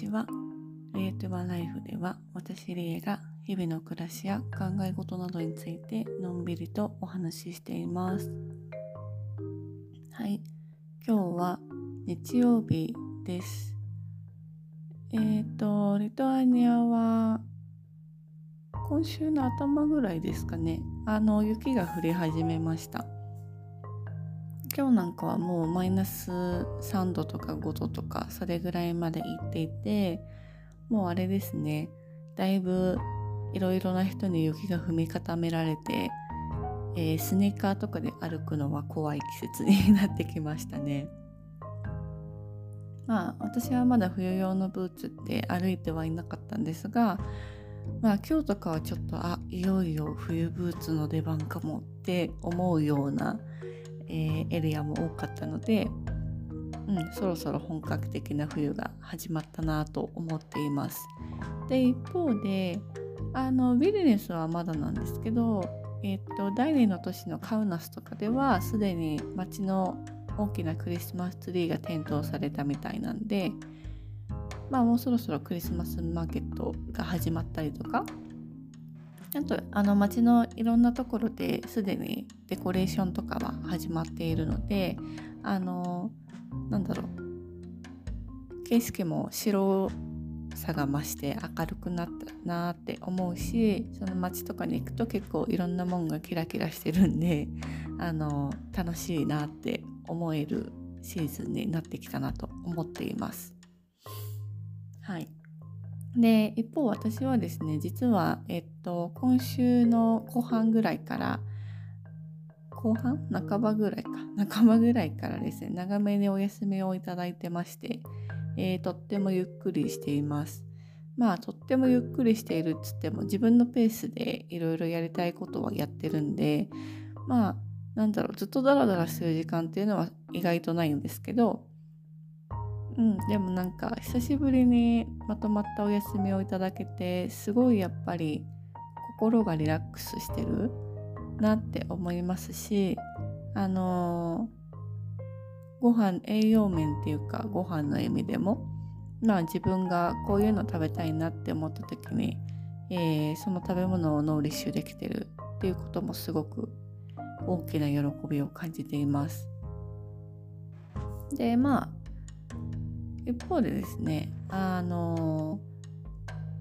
ちは。リエトゥバライフでは私リエが日々の暮らしや考え事などについてのんびりとお話ししています。はい、今日は日曜日です。えっ、ー、と、リトアニアは今週の頭ぐらいですかね、あの雪が降り始めました。今日なんかはもうマイナス3度とか5度とかそれぐらいまで行っていてもうあれですねだいぶいろいろな人に雪が踏み固められて、えー、スニーカーとかで歩くのは怖い季節になってきましたね。まあ私はまだ冬用のブーツって歩いてはいなかったんですがまあ今日とかはちょっとあいよいよ冬ブーツの出番かもって思うようなえー、エリアも多かったので、うん、そろそろ本格的な冬が始まったなと思っています。で一方であのビリネスはまだなんですけど、え、っと第2の都市のカウナスとかではすでに街の大きなクリスマスツリーが点灯されたみたいなんでまあもうそろそろクリスマスマーケットが始まったりとかあとあの街のいろんなところですでにデコレーションとかは始まっているのであのなんだろう景色も白さが増して明るくなったなって思うしその街とかに行くと結構いろんなもんがキラキラしてるんで あの楽しいなって思えるシーズンになってきたなと思っています。はいで一方私はですね実は、えっと、今週の後半ぐらいから後半半ばぐらいか半ばぐらいからですね長めにお休みをいただいてまして、えー、とってもゆっくりしています。まあとってもゆっくりしているっつっても自分のペースでいろいろやりたいことはやってるんでまあなんだろうずっとダラダラしてる時間っていうのは意外とないんですけどうん、でもなんか久しぶりにまとまったお休みをいただけてすごいやっぱり心がリラックスしてる？なって思いますしあのー、ご飯栄養面っていうかご飯の意味でもまあ自分がこういうの食べたいなって思った時に、えー、その食べ物をノーリッシュできてるっていうこともすごく大きな喜びを感じています。でまあ一方でですねあの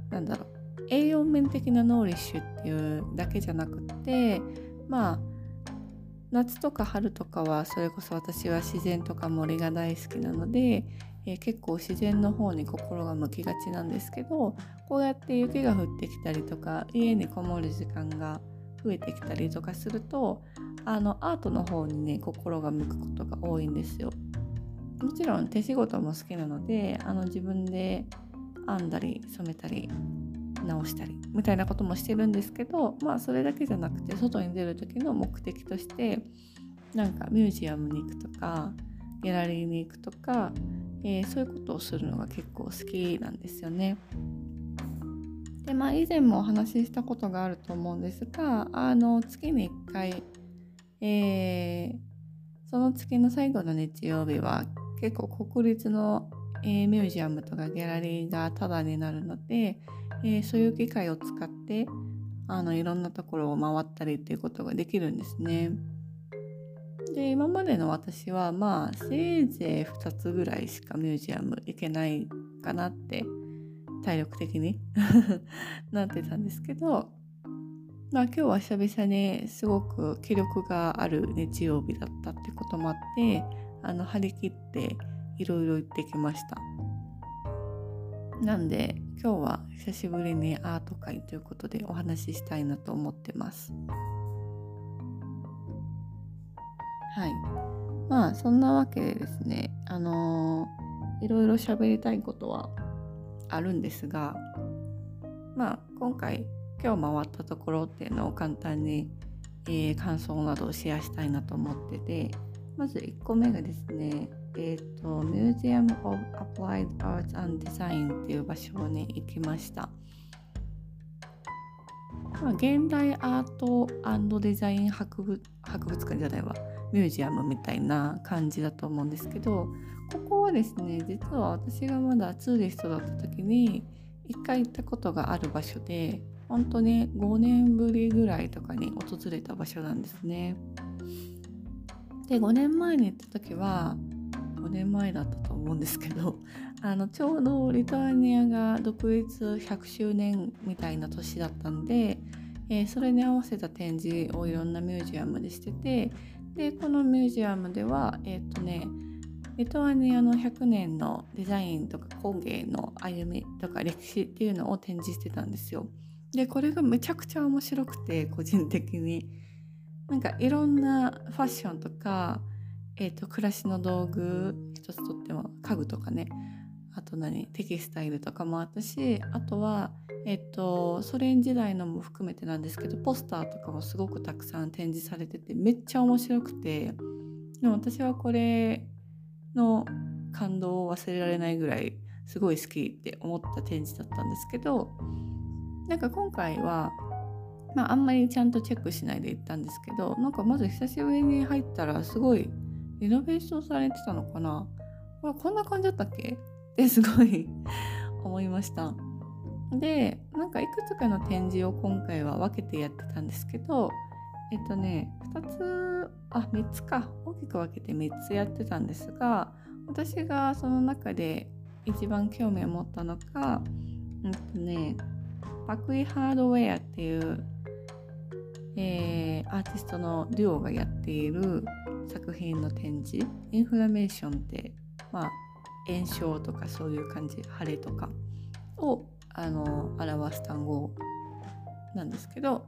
なんだろう栄養面的なノーリッシュっていうだけじゃなくってまあ夏とか春とかはそれこそ私は自然とか森が大好きなので、えー、結構自然の方に心が向きがちなんですけどこうやって雪が降ってきたりとか家にこもる時間が増えてきたりとかするとあのアートの方にね心が向くことが多いんですよ。もちろん手仕事も好きなのであの自分で編んだり染めたり直したりみたいなこともしてるんですけどまあそれだけじゃなくて外に出る時の目的としてなんかミュージアムに行くとかギャラリーに行くとか、えー、そういうことをするのが結構好きなんですよね。でまあ以前もお話ししたことがあると思うんですがあの月に1回、えー、その月の最後の日曜日は結構国立の、えー、ミュージアムとかギャラリーがタダになるので、えー、そういう機会を使ってあのいろんなところを回ったりっていうことができるんですね。で今までの私はまあせいぜい2つぐらいしかミュージアム行けないかなって体力的に なってたんですけどまあ今日は久々にすごく気力がある日曜日だったってこともあってあの張り切っていろいろ行ってきました。なんで今日は久しぶりにアート会ということでお話ししたいなと思ってます。はい。まあそんなわけでですねあのー、いろいろ喋りたいことはあるんですがまあ今回今日回ったところっていうのを簡単に、えー、感想などをシェアしたいなと思っててまず1個目がですね、えっ、ー、と、Museum of Applied Arts and Design っていう場所に行きました。まあ、現代アートデザイン博物博物館じゃないわミュージアムみたいな感じだと思うんですけどここはですね実は私がまだツーリストだった時に一回行ったことがある場所で本当に5年ぶりぐらいとかに訪れた場所なんですね。で5年前に行った時は5年前だったと思うんですけど あのちょうどリトアニアが独立100周年みたいな年だったんで、えー、それに合わせた展示をいろんなミュージアムでしててでこのミュージアムではえっ、とねリトアニアの100年のデザインとか工芸の歩みとか歴史っていうのを展示してたんですよ。でこれがめちゃくちゃ面白くて個人的になんかいろんなファッションとか、えーと、暮らしの道具一つとっても家具とかね。あと何テキスタイルとかもあったしあとはえっとソ連時代のも含めてなんですけどポスターとかもすごくたくさん展示されててめっちゃ面白くてでも私はこれの感動を忘れられないぐらいすごい好きって思った展示だったんですけどなんか今回はまああんまりちゃんとチェックしないで行ったんですけどなんかまず久しぶりに入ったらすごいリノベーションされてたのかな？こんな感じだったっけ？ってすごい 思いました。でなんかいくつかの展示を今回は分けてやってたんですけどえっとね2つあ3つか。大きく分けて3つやってたんですが私がその中で一番興味を持ったのがうんとねパクイハードウェアっていう、えー、アーティストのデュオがやっている作品の展示インフラメーションってまあ炎症とかそういう感じ腫れとかをあの表す単語なんですけど、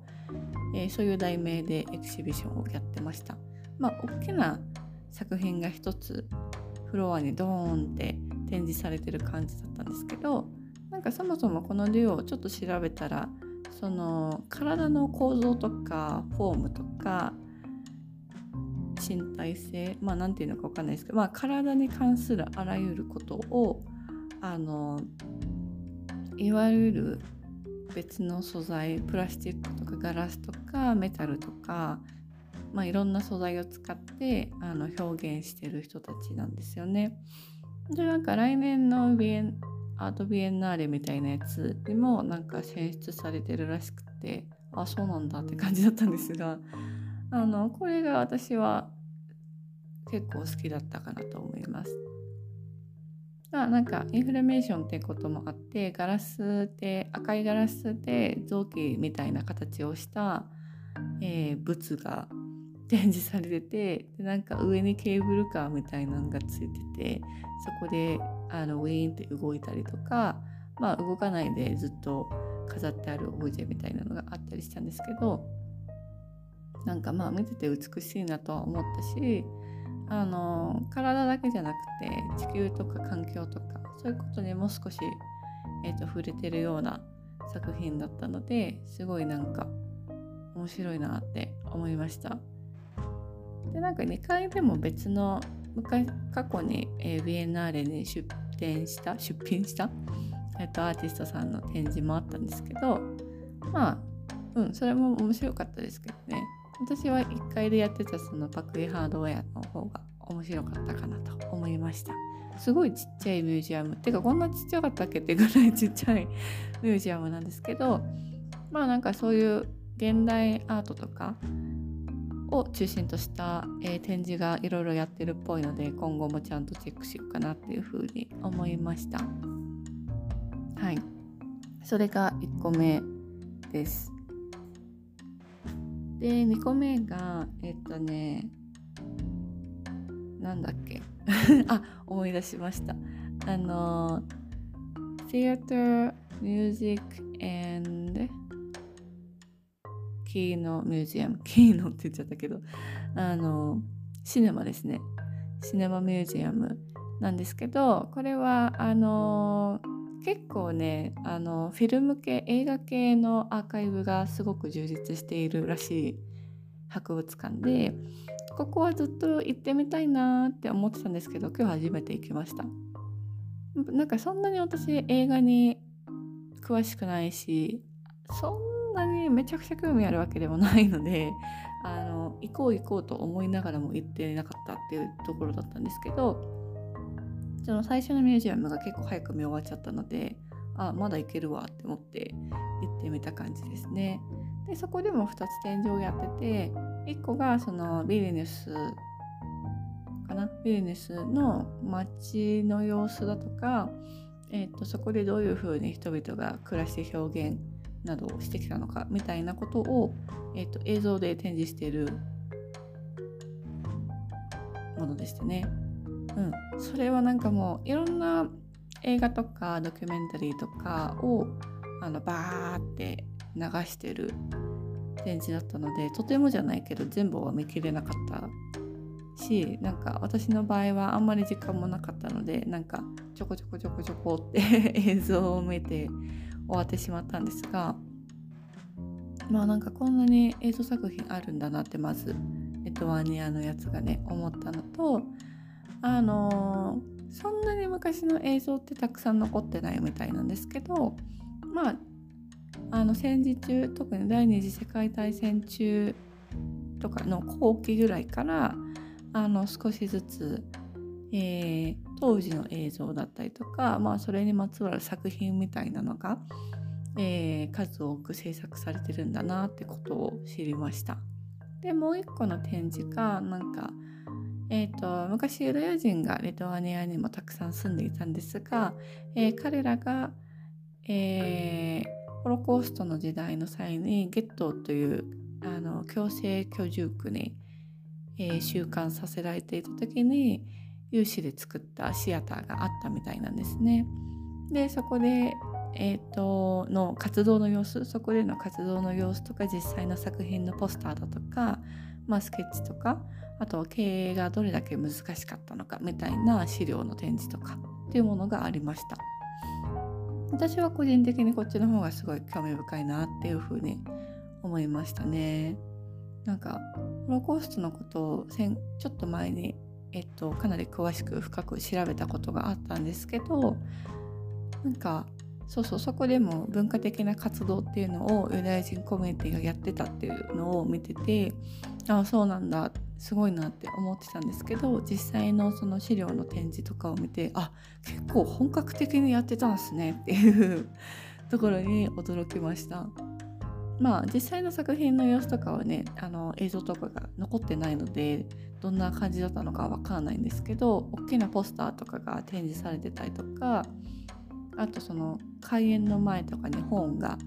えー、そういう題名でエキシビションをやってました。まあ、大きな作品が一つフロアにドーンって展示されてる感じだったんですけどなんかそもそもこのデュオをちょっと調べたらその体の構造とかフォームとか身体性まあ何て言うのか分かんないですけど、まあ、体に関するあらゆることをあのいわゆる別の素材プラスチックとかガラスとかメタルとか、まあ、いろんな素材を使ってあの表現してる人たちなんですよね。でなんか来年のビエンアートビエンナーレみたいなやつにもなんか選出されてるらしくてあそうなんだって感じだったんですがあのこれが私は結構好きだったかなと思います。まあ、なんかインフラメーションってこともあってガラスで赤いガラスで臓器みたいな形をした、えー、物が展示されててでなんか上にケーブルカーみたいなのがついててそこであのウィーンって動いたりとかまあ動かないでずっと飾ってあるオブジェみたいなのがあったりしたんですけどなんかまあ見てて美しいなとは思ったしあの体だけじゃなくて地球とか環境とかそういうことにも少し、えーと、触れてるような作品だったのですごいなんか面白いなって思いました。でなんか2回でも別の昔過去に、えー、ビエンナーレに出展した出品した、えーと、アーティストさんの展示もあったんですけどまあうんそれも面白かったですけどね私は1階でやってたそのパクリハードウェアの方が面白かったかなと思いました。すごいちっちゃいミュージアム。てかこんなちっちゃかったっけってぐらいちっちゃいミュージアムなんですけどまあなんかそういう現代アートとかを中心とした、えー、展示がいろいろやってるっぽいので今後もちゃんとチェックしようかなっていうふうに思いました。はい。それが1個目です。で2個目がえっとねなんだっけ。あ思い出しました。あの Theater Music and キーノミュージアムキーノって言っちゃったけど。あのシネマですね。シネマミュージアムなんですけどこれはあの結構ねあのフィルム系映画系のアーカイブがすごく充実しているらしい博物館でここはずっと行ってみたいなって思ってたんですけど今日初めて行きました。なんかそんなに私映画に詳しくないしそんなにめちゃくちゃ興味あるわけでもないのであの行こう行こうと思いながらも行ってなかったっていうところだったんですけどその最初のミュージアムが結構早く見終わっちゃったのであまだ行けるわって思って行ってみた感じですね。でそこでも2つ展示をやってて1個がそのビリニュスかな？ビリニュスの街の様子だとか、えーと、そこでどういうふうに人々が暮らして表現などをしてきたのかみたいなことを、えーと、映像で展示しているものでしてね。うん、それはなんかもういろんな映画とかドキュメンタリーとかをあのバーって流してる展示だったのでとてもじゃないけど全部は見切れなかったしなんか私の場合はあんまり時間もなかったのでなんかちょこちょこちょこちょこって 映像を見て終わってしまったんですがまあなんかこんなに映像作品あるんだなってまずエトワニアのやつがね思ったのとあの、そんなに昔の映像ってたくさん残ってないみたいなんですけどまああの戦時中特に第二次世界大戦中とかの後期ぐらいからあの少しずつ、えー、当時の映像だったりとか、まあ、それにまつわる作品みたいなのが、えー、数多く制作されてるんだなってことを知りました。でもう一個の展示がなんかえーと、昔ユダヤ人がリトアニアにもたくさん住んでいたんですが、えー、彼らが、えーホロコーストの時代の際にゲットーというあの強制居住区に、えー、収監させられていた時に有志で作ったシアターがあったみたいなんですね。でそこで、えーと、の活動の様子そこでの活動の様子とか実際の作品のポスターだとか、まあ、スケッチとかあとは経営がどれだけ難しかったのかみたいな資料の展示とかっていうものがありました。私は個人的にこっちの方がすごい興味深いなっていうふうに思いましたね。なんかホロコーストのことをちょっと前に、えっと、かなり詳しく深く調べたことがあったんですけどなんかそうそうそこでも文化的な活動っていうのをユダヤ人コミュニティがやってたっていうのを見ててああそうなんだすごいなって思ってたんですけど実際のその資料の展示とかを見てあ結構本格的にやってたんですねっていう ところに驚きました。まあ実際の作品の様子とかはねあの映像とかが残ってないのでどんな感じだったのかわからないんですけど大きなポスターとかが展示されてたりとかあとその開演の前とかに本が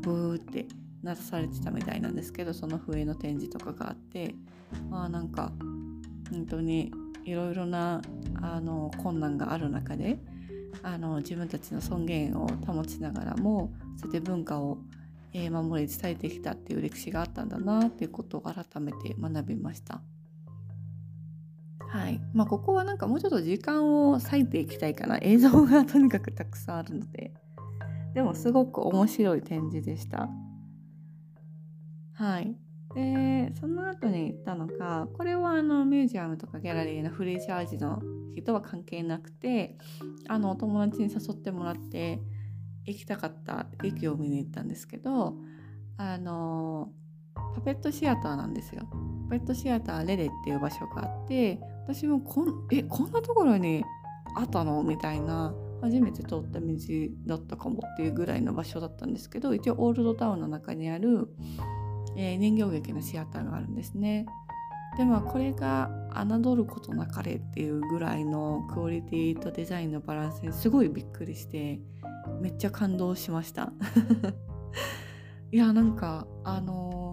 ブーってなされてたみたいなんですけどその笛の展示とかがあってまあなんか本当にいろいろなあの困難がある中であの自分たちの尊厳を保ちながらもそうやって文化を、え、守り伝えてきたっていう歴史があったんだなっていうことを改めて学びました。はい。まあ、ここはなんかもうちょっと時間を割いていきたいかな。映像が とにかくたくさんあるので。でもすごく面白い展示でした。はい。でその後に行ったのがこれはあのミュージアムとかギャラリーのフリーチャージの人は関係なくてあのお友達に誘ってもらって行きたかった劇を見に行ったんですけどあのパペットシアターなんですよ。ペットシアターレレっていう場所があって私もこんえこんなところにあったの？みたいな初めて通った道だったかもっていうぐらいの場所だったんですけど一応オールドタウンの中にある、えー、人形劇のシアターがあるんですね。でもこれが侮ることなかれっていうぐらいのクオリティとデザインのバランスにすごいびっくりしてめっちゃ感動しました いやなんかあの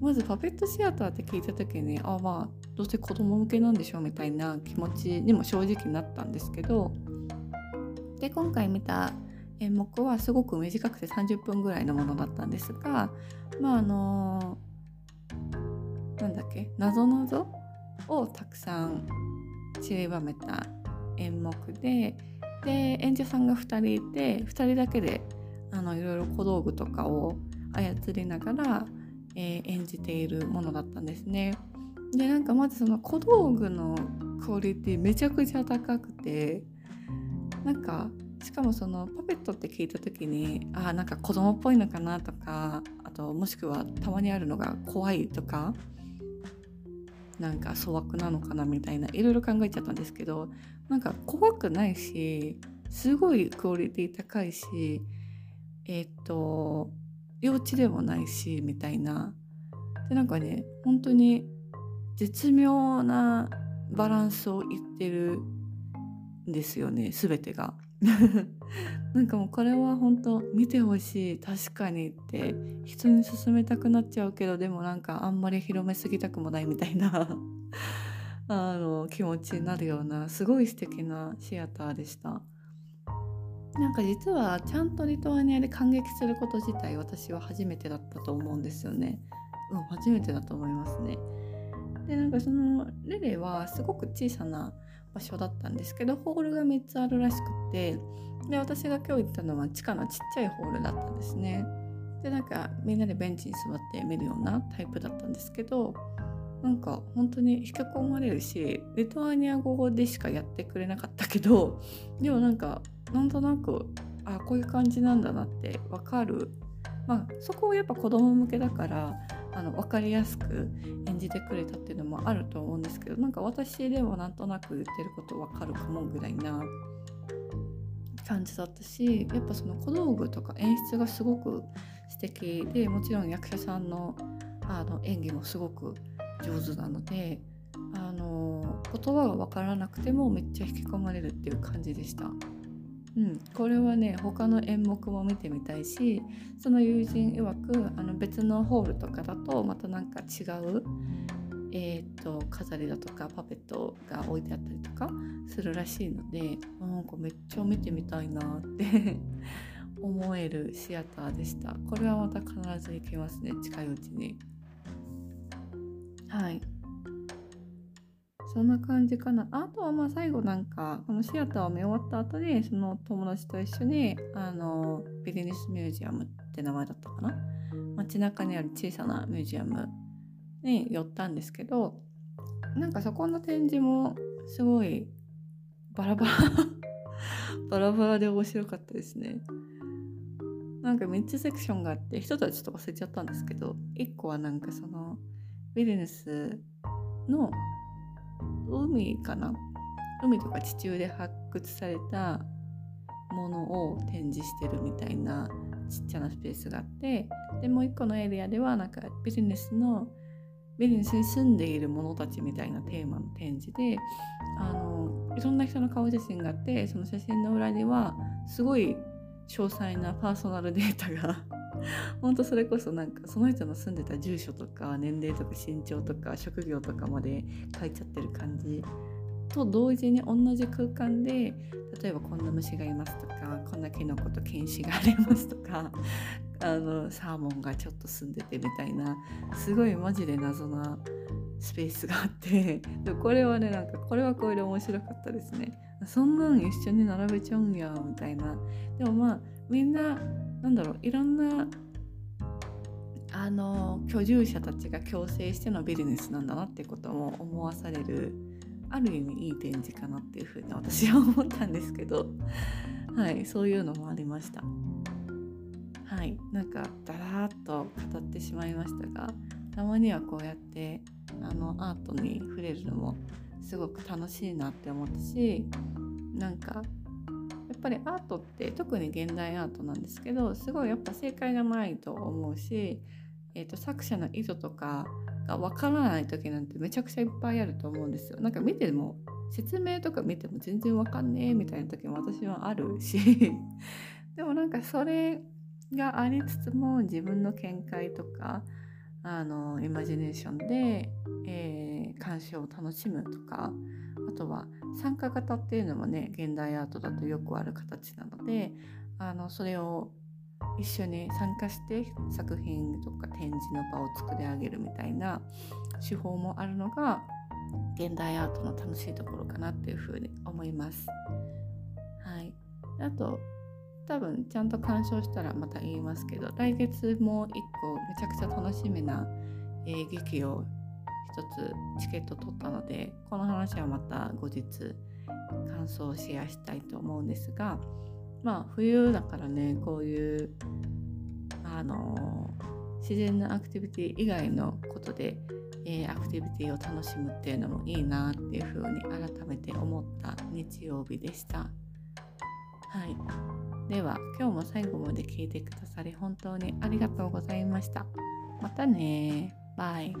ー、まずパペットシアターって聞いた時にあまあどうせ子供向けなんでしょうみたいな気持ちにも正直なったんですけどで今回見た演目はすごく短くて30分ぐらいのものだったんですがまああのなんだっけなぞなぞをたくさん散りばめた演目でで演者さんが2人いて2人だけであのいろいろ小道具とかを操りながら、えー、演じているものだったんですね。でなんかまずその小道具のクオリティめちゃくちゃ高くてなんかしかもそのパペットって聞いた時にあなんか子供っぽいのかなとかあともしくはたまにあるのが怖いとかなんか粗悪なのかなみたいないろいろ考えちゃったんですけどなんか怖くないしすごいクオリティ高いしえっ、と幼稚でもないしみたいな。でなんかね本当に絶妙なバランスを言ってるんですよね全てが。なんかもうこれは本当見てほしい確かにって人に勧めたくなっちゃうけどでもなんかあんまり広めすぎたくもないみたいな あの気持ちになるようなすごい素敵なシアターでした。なんか実はちゃんとリトアニアで感激すること自体私は初めてだったと思うんですよね。うん、初めてだと思いますね。でなんかそのレレはすごく小さな場所だったんですけどホールが3つあるらしくてで私が今日行ったのは地下のちっちゃいホールだったんですね。でなんかみんなでベンチに座って見るようなタイプだったんですけどなんか本当に引き込まれるしリトアニア語でしかやってくれなかったけどでもなんかなんとなくあこういう感じなんだなって分かるまあそこをやっぱ子供向けだからあの分かりやすく演じてくれたっていうのもあると思うんですけどなんか私でもなんとなく言ってること分かるかもぐらいな感じだったしやっぱその小道具とか演出がすごく素敵でもちろん役者さんのあの演技もすごく上手なのであの言葉が分からなくてもめっちゃ引き込まれるっていう感じでした。うん、これはね他の演目も見てみたいしその友人曰くあの別のホールとかだとまたなんか違う、えーと、飾りだとかパペットが置いてあったりとかするらしいのでなんかめっちゃ見てみたいなって 思えるシアターでした。これはまた必ず行きますね近いうちに。はい。そんな感じかな。あとはまあ最後なんかこのシアターを見終わった後でその友達と一緒にあのビリニスミュージアムって名前だったかな。街中にある小さなミュージアムに寄ったんですけどなんかそこの展示もすごいバラバラ バラバラで面白かったですね。なんか3つセクションがあって1つはちょっと忘れちゃったんですけど1個はなんかそのビリヌスの海かな？海とか地中で発掘されたものを展示してるみたいなちっちゃなスペースがあってでもう一個のエリアではなんかビジネスのビジネスに住んでいる者たちみたいなテーマの展示であのいろんな人の顔写真があってその写真の裏にはすごい詳細なパーソナルデータが 本当それこそなんかその人の住んでた住所とか年齢とか身長とか職業とかまで書いちゃってる感じ。と同時に同じ空間で例えばこんな虫がいますとかこんなキノコと菌糸がありますとか あのサーモンがちょっと住んでてみたいなすごいマジで謎なスペースがあって。でこれはねなんかこれはこれで面白かったですね。そんなん一緒に並べちゃうんやみたいな。でもまあみんななんだろういろんなあの居住者たちが共生してのビジネスなんだなってことも思わされるある意味いい展示かなっていうふうに私は思ったんですけどはいそういうのもありました。はいなんかだらーっと語ってしまいましたがたまにはこうやってあのアートに触れるのもすごく楽しいなって思ったしなんかぱりアートって特に現代アートなんですけどすごいやっぱ正解がないと思うし、えーと、作者の意図とかがわからない時なんてめちゃくちゃいっぱいあると思うんですよ。なんか見ても説明とか見ても全然わかんねえみたいな時も私はあるし でもなんかそれがありつつも自分の見解とかあのイマジネーションで、えー、鑑賞を楽しむとかあとは参加型っていうのもね現代アートだとよくある形なのであのそれを一緒に参加して作品とか展示の場を作り上げるみたいな手法もあるのが現代アートの楽しいところかなっていうふうに思います。はい、あと多分ちゃんと鑑賞したらまた言いますけど来月も1個めちゃくちゃ楽しみな、えー、劇を1つチケット取ったのでこの話はまた後日感想をシェアしたいと思うんですがまあ冬だからねこういうあの自然のアクティビティ以外のことで、えー、アクティビティを楽しむっていうのもいいなっていうふうに改めて思った日曜日でした。はい、では今日も最後まで聞いてくださり本当にありがとうございました。またねバイ。